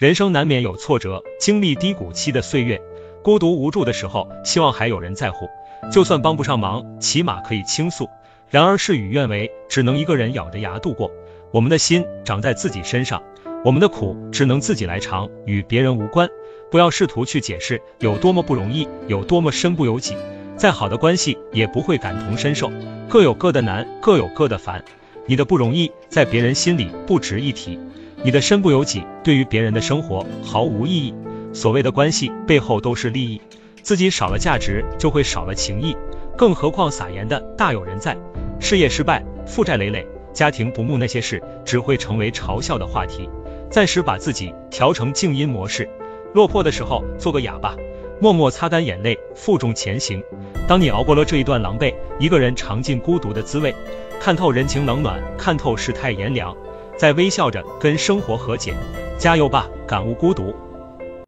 人生难免有挫折，经历低谷期的岁月，孤独无助的时候，希望还有人在乎。就算帮不上忙，起码可以倾诉。然而事与愿违，只能一个人咬着牙度过。我们的心长在自己身上，我们的苦只能自己来尝，与别人无关。不要试图去解释有多么不容易，有多么身不由己。再好的关系也不会感同身受，各有各的难，各有各的烦。你的不容易在别人心里不值一提，你的身不由己对于别人的生活毫无意义。所谓的关系背后都是利益，自己少了价值就会少了情谊，更何况撒盐的大有人在。事业失败，负债累累。家庭不睦那些事只会成为嘲笑的话题，暂时把自己调成静音模式，落魄的时候做个哑巴，默默擦干眼泪，负重前行。当你熬过了这一段狼狈，一个人尝尽孤独的滋味，看透人情冷暖，看透世态炎凉，在微笑着跟生活和解。加油吧，感悟孤独。